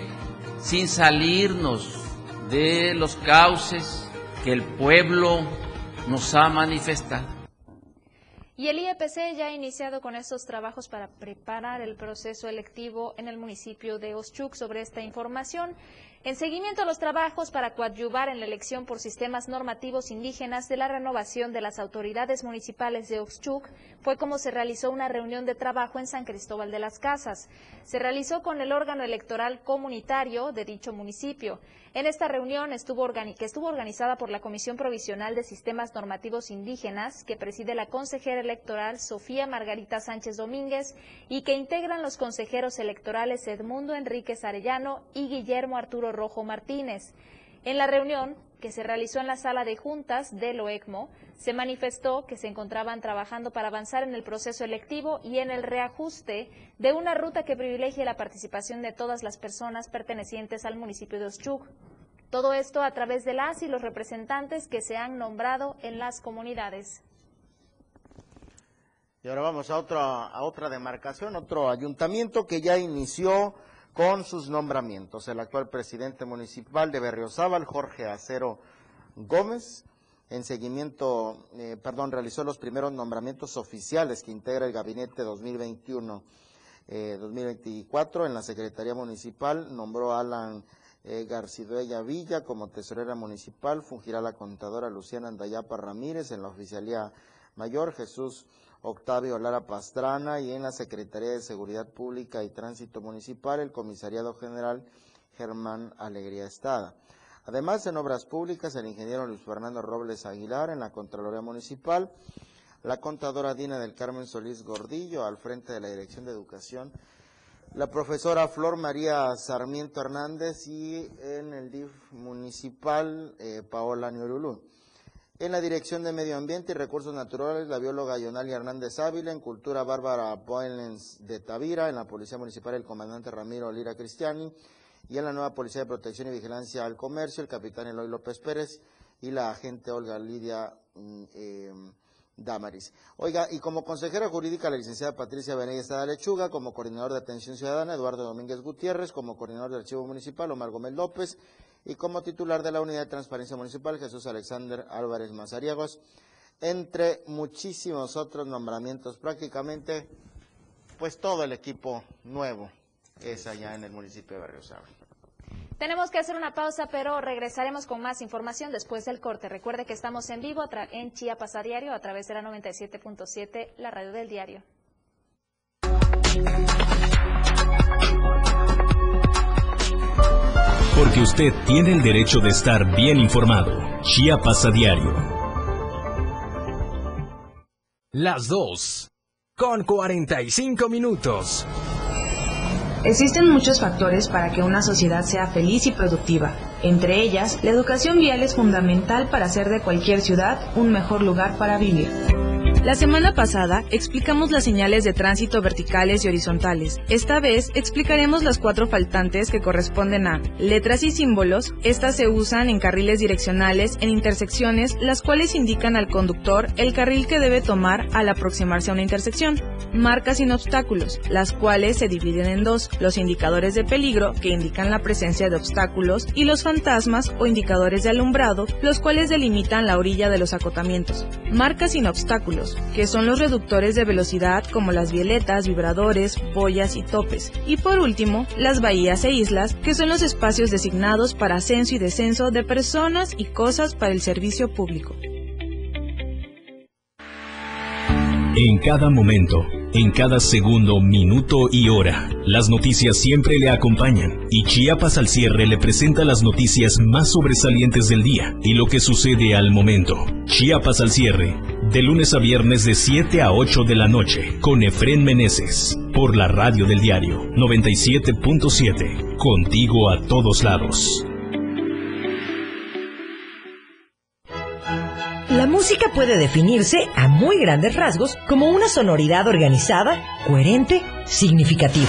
sin salirnos de los cauces que el pueblo nos ha manifestado. Y el IEPC ya ha iniciado con estos trabajos para preparar el proceso electivo en el municipio de Oschuk. Sobre esta información, en seguimiento a los trabajos para coadyuvar en la elección por sistemas normativos indígenas de la renovación de las autoridades municipales de Oxchuc, fue como se realizó una reunión de trabajo en San Cristóbal de las Casas. Se realizó con el órgano electoral comunitario de dicho municipio. En esta reunión estuvo que estuvo organizada por la Comisión Provisional de Sistemas Normativos Indígenas, que preside la consejera electoral Sofía Margarita Sánchez Domínguez y que integran los consejeros electorales Edmundo Enríquez Arellano y Guillermo Arturo Rojo Martínez. En la reunión, que se realizó en la sala de juntas del OECMO, se manifestó que se encontraban trabajando para avanzar en el proceso electivo y en el reajuste de una ruta que privilegie la participación de todas las personas pertenecientes al municipio de Oschuk. Todo esto a través de las y los representantes que se han nombrado en las comunidades. Y ahora vamos a otra, a otra demarcación, otro ayuntamiento que ya inició con sus nombramientos. El actual presidente municipal de Berriozábal, Jorge Acero Gómez, en seguimiento, eh, perdón, realizó los primeros nombramientos oficiales que integra el gabinete 2021. 2024 eh, en la Secretaría Municipal nombró a Alan eh, Villa como tesorera municipal, fungirá la contadora Luciana Andayapa Ramírez en la oficialía mayor, Jesús Octavio Lara Pastrana y en la Secretaría de Seguridad Pública y Tránsito Municipal el Comisariado General Germán Alegría Estada. Además, en Obras Públicas, el ingeniero Luis Fernando Robles Aguilar en la Contraloría Municipal, la contadora Dina del Carmen Solís Gordillo al frente de la Dirección de Educación, la profesora Flor María Sarmiento Hernández y en el DIF municipal eh, Paola Niorulú. En la Dirección de Medio Ambiente y Recursos Naturales, la bióloga Yonalia Hernández Ávila, en Cultura Bárbara Boylens de Tavira, en la Policía Municipal el comandante Ramiro Lira Cristiani, y en la nueva Policía de Protección y Vigilancia al Comercio, el capitán Eloy López Pérez y la agente Olga Lidia mm, eh, Damaris. Oiga, y como consejera jurídica, la licenciada Patricia Benítez Lechuga, como coordinador de atención ciudadana, Eduardo Domínguez Gutiérrez, como coordinador del archivo municipal, Omar Gómez López, y como titular de la Unidad de Transparencia Municipal, Jesús Alexander Álvarez Mazariegos, entre muchísimos otros nombramientos, prácticamente, pues todo el equipo nuevo es allá en el municipio de Barrio Tenemos que hacer una pausa, pero regresaremos con más información después del corte. Recuerde que estamos en vivo en Chiapas a diario a través de la 97.7, la radio del diario. Porque usted tiene el derecho de estar bien informado. Chiapas a diario. Las 2. Con 45 minutos. Existen muchos factores para que una sociedad sea feliz y productiva. Entre ellas, la educación vial es fundamental para hacer de cualquier ciudad un mejor lugar para vivir. La semana pasada explicamos las señales de tránsito verticales y horizontales. Esta vez explicaremos las cuatro faltantes que corresponden a letras y símbolos. Estas se usan en carriles direccionales en intersecciones, las cuales indican al conductor el carril que debe tomar al aproximarse a una intersección. Marcas sin obstáculos, las cuales se dividen en dos, los indicadores de peligro, que indican la presencia de obstáculos, y los fantasmas o indicadores de alumbrado, los cuales delimitan la orilla de los acotamientos. Marcas sin obstáculos, que son los reductores de velocidad como las violetas, vibradores, boyas y topes. Y por último, las bahías e islas, que son los espacios designados para ascenso y descenso de personas y cosas para el servicio público. En cada momento, en cada segundo, minuto y hora, las noticias siempre le acompañan y Chiapas al cierre le presenta las noticias más sobresalientes del día y lo que sucede al momento. Chiapas al cierre, de lunes a viernes de 7 a 8 de la noche, con Efren Meneses, por la radio del diario 97.7, contigo a todos lados. La música puede definirse a muy grandes rasgos como una sonoridad organizada, coherente, significativa.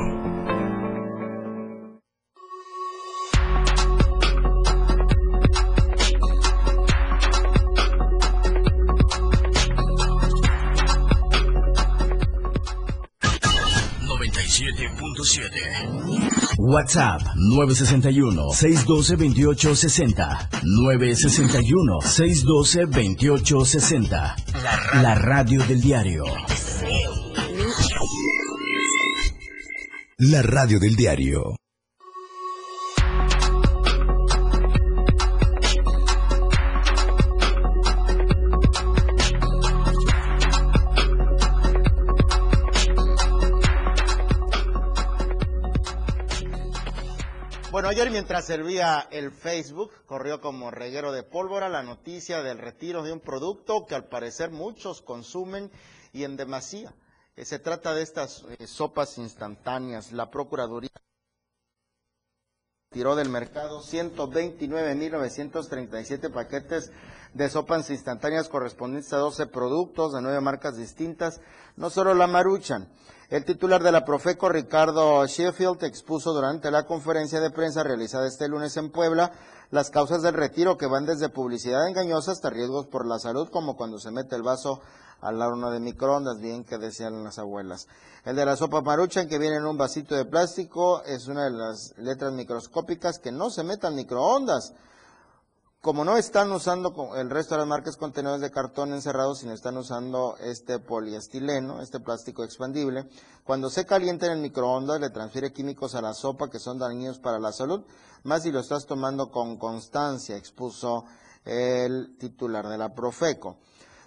WhatsApp 961-612-2860. 961-612-2860. La radio del diario. La radio del diario. Bueno, ayer mientras servía el Facebook, corrió como reguero de pólvora la noticia del retiro de un producto que al parecer muchos consumen y en demasía. Eh, Se trata de estas eh, sopas instantáneas. La Procuraduría tiró del mercado 129.937 paquetes de sopas instantáneas correspondientes a 12 productos de nueve marcas distintas, no solo la Maruchan. El titular de la Profeco, Ricardo Sheffield, expuso durante la conferencia de prensa realizada este lunes en Puebla las causas del retiro que van desde publicidad engañosa hasta riesgos por la salud, como cuando se mete el vaso al horno de microondas, bien que decían las abuelas. El de la sopa maruchan que viene en un vasito de plástico es una de las letras microscópicas que no se meta en microondas. Como no están usando el resto de las marcas contenedores de cartón encerrados, sino están usando este poliestileno, este plástico expandible, cuando se calienta en el microondas le transfiere químicos a la sopa que son dañinos para la salud, más si lo estás tomando con constancia, expuso el titular de la Profeco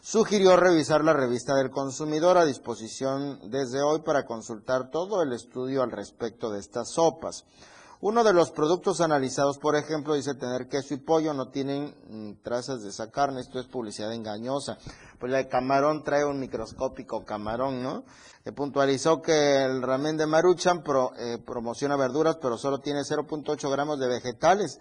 sugirió revisar la revista del consumidor a disposición desde hoy para consultar todo el estudio al respecto de estas sopas. Uno de los productos analizados, por ejemplo, dice tener queso y pollo, no tienen mm, trazas de esa carne, esto es publicidad engañosa. Pues la de camarón trae un microscópico camarón, ¿no? Eh, puntualizó que el ramen de Maruchan pro- eh, promociona verduras, pero solo tiene 0.8 gramos de vegetales.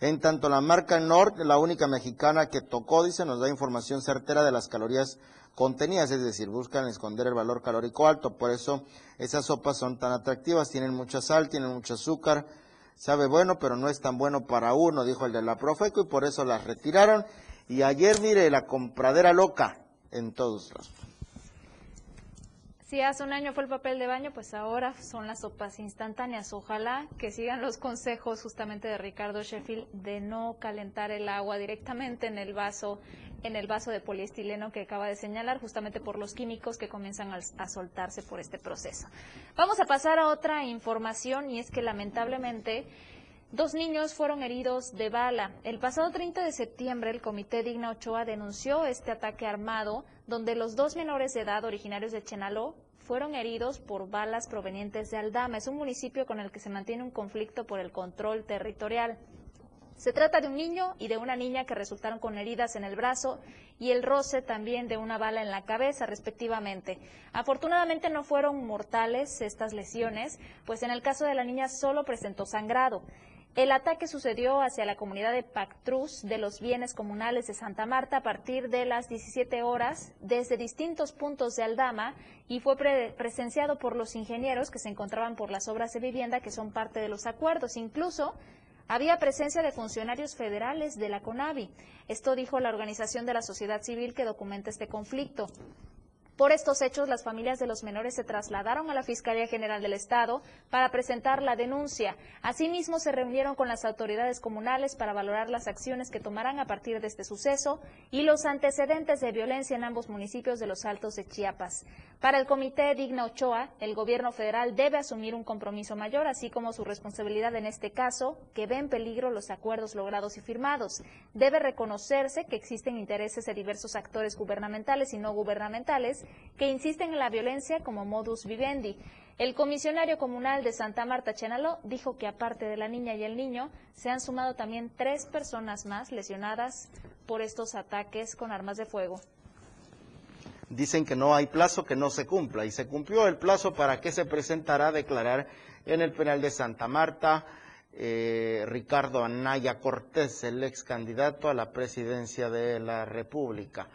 En tanto, la marca Nord, la única mexicana que tocó, dice, nos da información certera de las calorías contenidas, es decir, buscan esconder el valor calórico alto. Por eso esas sopas son tan atractivas, tienen mucha sal, tienen mucho azúcar, sabe bueno, pero no es tan bueno para uno, dijo el de la Profeco, y por eso las retiraron. Y ayer, mire, la compradera loca en todos lados. Si hace un año fue el papel de baño, pues ahora son las sopas instantáneas. Ojalá que sigan los consejos justamente de Ricardo Sheffield de no calentar el agua directamente en el vaso, en el vaso de poliestileno que acaba de señalar, justamente por los químicos que comienzan a, a soltarse por este proceso. Vamos a pasar a otra información y es que lamentablemente Dos niños fueron heridos de bala. El pasado 30 de septiembre, el Comité Digna Ochoa denunció este ataque armado, donde los dos menores de edad originarios de Chenaló fueron heridos por balas provenientes de Aldama. Es un municipio con el que se mantiene un conflicto por el control territorial. Se trata de un niño y de una niña que resultaron con heridas en el brazo y el roce también de una bala en la cabeza, respectivamente. Afortunadamente no fueron mortales estas lesiones, pues en el caso de la niña solo presentó sangrado. El ataque sucedió hacia la comunidad de Pactrus de los bienes comunales de Santa Marta a partir de las 17 horas desde distintos puntos de Aldama y fue presenciado por los ingenieros que se encontraban por las obras de vivienda que son parte de los acuerdos. Incluso había presencia de funcionarios federales de la CONAVI. Esto dijo la organización de la sociedad civil que documenta este conflicto. Por estos hechos, las familias de los menores se trasladaron a la Fiscalía General del Estado para presentar la denuncia. Asimismo, se reunieron con las autoridades comunales para valorar las acciones que tomarán a partir de este suceso y los antecedentes de violencia en ambos municipios de los Altos de Chiapas. Para el Comité Digna Ochoa, el gobierno federal debe asumir un compromiso mayor, así como su responsabilidad en este caso, que ve en peligro los acuerdos logrados y firmados. Debe reconocerse que existen intereses de diversos actores gubernamentales y no gubernamentales que insisten en la violencia como modus vivendi. El comisionario comunal de Santa Marta Chenaló dijo que aparte de la niña y el niño, se han sumado también tres personas más lesionadas por estos ataques con armas de fuego. Dicen que no hay plazo que no se cumpla y se cumplió el plazo para que se presentará a declarar en el penal de Santa Marta eh, Ricardo Anaya Cortés, el ex candidato a la presidencia de la República.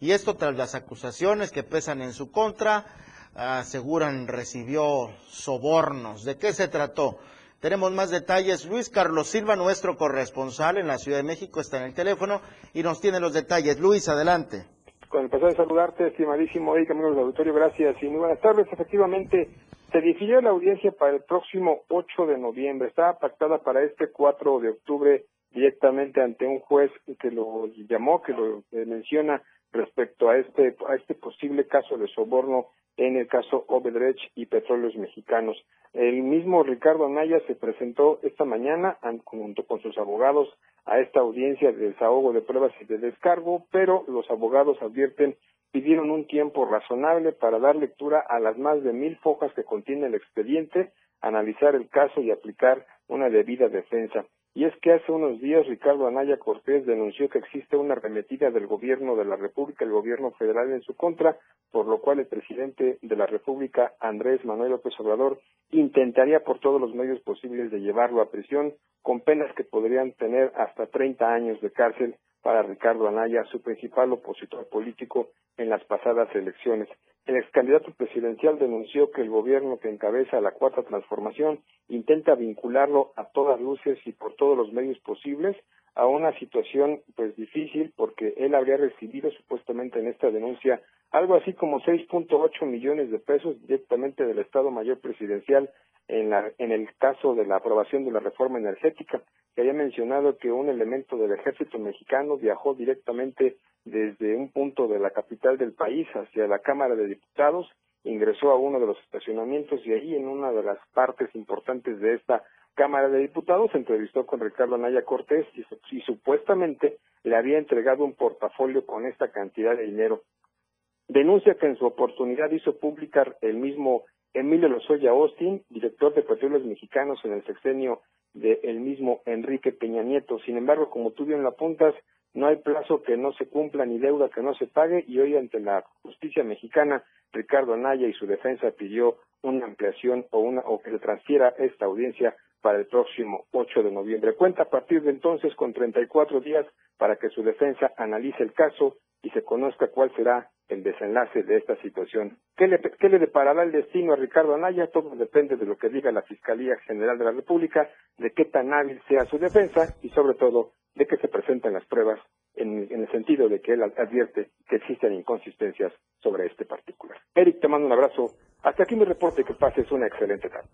Y esto tras las acusaciones que pesan en su contra, aseguran recibió sobornos. ¿De qué se trató? Tenemos más detalles. Luis Carlos Silva, nuestro corresponsal en la Ciudad de México, está en el teléfono y nos tiene los detalles. Luis, adelante. Con el placer de saludarte, estimadísimo Erika, amigos del auditorio, gracias y muy buenas tardes. Efectivamente, se difirió la audiencia para el próximo 8 de noviembre. Estaba pactada para este 4 de octubre directamente ante un juez que lo llamó, que lo menciona respecto a este, a este posible caso de soborno en el caso Obedrech y Petróleos Mexicanos. El mismo Ricardo Anaya se presentó esta mañana junto con sus abogados a esta audiencia de desahogo de pruebas y de descargo, pero los abogados advierten pidieron un tiempo razonable para dar lectura a las más de mil fojas que contiene el expediente, analizar el caso y aplicar una debida defensa. Y es que hace unos días Ricardo Anaya Cortés denunció que existe una arremetida del gobierno de la República, el gobierno federal en su contra, por lo cual el presidente de la República, Andrés Manuel López Obrador, intentaría por todos los medios posibles de llevarlo a prisión, con penas que podrían tener hasta 30 años de cárcel para Ricardo Anaya, su principal opositor político en las pasadas elecciones. El ex candidato presidencial denunció que el gobierno que encabeza la cuarta transformación intenta vincularlo a todas luces y por todos los medios posibles a una situación pues difícil porque él habría recibido supuestamente en esta denuncia algo así como 6.8 millones de pesos directamente del Estado Mayor Presidencial en, la, en el caso de la aprobación de la reforma energética, que había mencionado que un elemento del ejército mexicano viajó directamente desde un punto de la capital del país hacia la Cámara de Diputados, ingresó a uno de los estacionamientos y ahí en una de las partes importantes de esta Cámara de Diputados entrevistó con Ricardo Anaya Cortés y, supuestamente le había entregado un portafolio con esta cantidad de dinero. Denuncia que en su oportunidad hizo pública el mismo Emilio Lozoya Austin, director de Petróleos Mexicanos en el sexenio del mismo Enrique Peña Nieto. Sin embargo, como tú bien lo apuntas, no hay plazo que no se cumpla ni deuda que no se pague y hoy ante la justicia mexicana Ricardo Anaya y su defensa pidió una ampliación o una o que se transfiera esta audiencia para el próximo 8 de noviembre. Cuenta a partir de entonces con 34 días para que su defensa analice el caso y se conozca cuál será el desenlace de esta situación. ¿Qué le, ¿Qué le deparará el destino a Ricardo Anaya? Todo depende de lo que diga la Fiscalía General de la República, de qué tan hábil sea su defensa y sobre todo de que se presenten las pruebas en, en, el sentido de que él advierte que existen inconsistencias sobre este particular. Eric, te mando un abrazo. Hasta aquí mi reporte. Que pases una excelente tarde.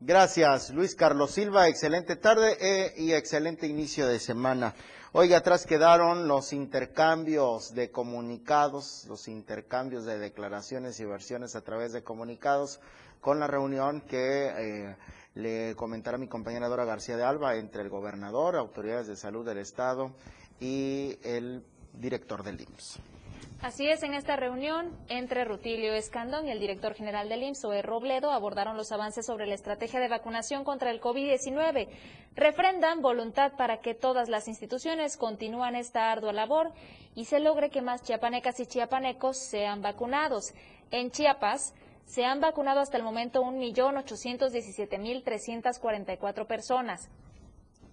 Gracias, Luis Carlos Silva. Excelente tarde eh, y excelente inicio de semana. Oiga, atrás quedaron los intercambios de comunicados, los intercambios de declaraciones y versiones a través de comunicados con la reunión que eh, le comentará mi compañera Dora García de Alba entre el gobernador, autoridades de salud del Estado y el director del IMSS. Así es, en esta reunión entre Rutilio Escandón y el director general del IMSS, Oe Robledo, abordaron los avances sobre la estrategia de vacunación contra el COVID-19. Refrendan voluntad para que todas las instituciones continúen esta ardua labor y se logre que más chiapanecas y chiapanecos sean vacunados. En Chiapas, se han vacunado hasta el momento 1.817.344 personas.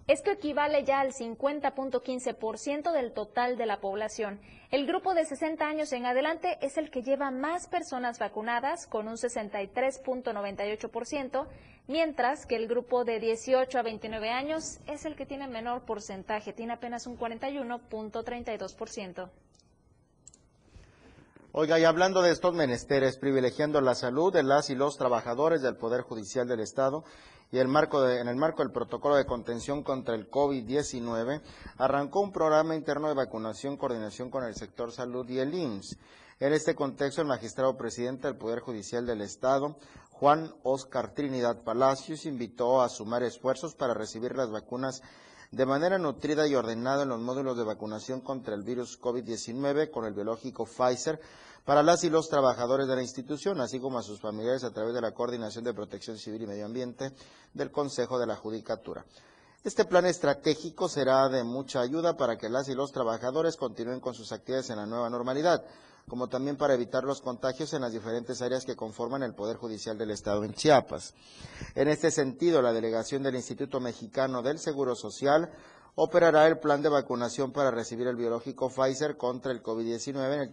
Esto equivale ya al 50.15% del total de la población. El grupo de 60 años en adelante es el que lleva más personas vacunadas, con un 63.98%, mientras que el grupo de 18 a 29 años es el que tiene menor porcentaje, tiene apenas un 41.32%. Oiga, y hablando de estos menesteres, privilegiando la salud de las y los trabajadores del Poder Judicial del Estado, y el marco en el marco del protocolo de contención contra el COVID-19, arrancó un programa interno de vacunación, coordinación con el sector salud y el IMSS. En este contexto, el magistrado presidente del Poder Judicial del Estado, Juan Oscar Trinidad Palacios, invitó a sumar esfuerzos para recibir las vacunas de manera nutrida y ordenada en los módulos de vacunación contra el virus COVID-19 con el biológico Pfizer para las y los trabajadores de la institución, así como a sus familiares a través de la Coordinación de Protección Civil y Medio Ambiente del Consejo de la Judicatura. Este plan estratégico será de mucha ayuda para que las y los trabajadores continúen con sus actividades en la nueva normalidad, como también para evitar los contagios en las diferentes áreas que conforman el Poder Judicial del Estado en Chiapas. En este sentido, la delegación del Instituto Mexicano del Seguro Social operará el plan de vacunación para recibir el biológico Pfizer contra el COVID-19 en el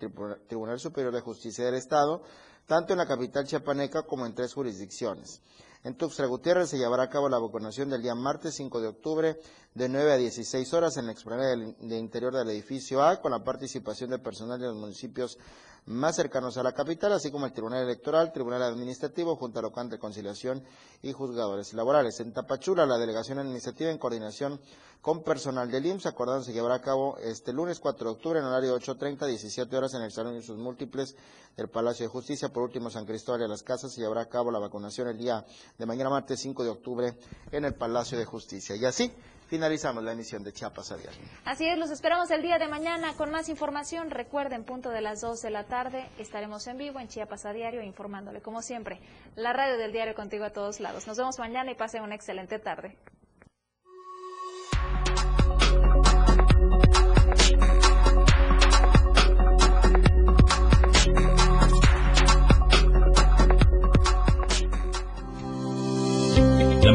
Tribunal Superior de Justicia del Estado, tanto en la capital chiapaneca como en tres jurisdicciones. En Tuxtla Gutiérrez se llevará a cabo la vacunación del día martes 5 de octubre de 9 a 16 horas en la explanada del interior del edificio A con la participación del personal de los municipios más cercanos a la capital, así como el Tribunal Electoral, Tribunal Administrativo, Junta Local de Conciliación y Juzgadores Laborales. En Tapachula, la Delegación Administrativa, en coordinación con personal del IMSS, acordado se llevará a cabo este lunes 4 de octubre en horario 8.30, 17 horas en el Salón y sus múltiples del Palacio de Justicia. Por último, San Cristóbal de las Casas se llevará a cabo la vacunación el día de mañana martes 5 de octubre en el Palacio de Justicia. Y así finalizamos la emisión de Chiapas a Diario. Así es, los esperamos el día de mañana con más información. Recuerden, punto de las 2 de la tarde estaremos en vivo en Chiapas a Diario informándole, como siempre, la radio del diario contigo a todos lados. Nos vemos mañana y pasen una excelente tarde.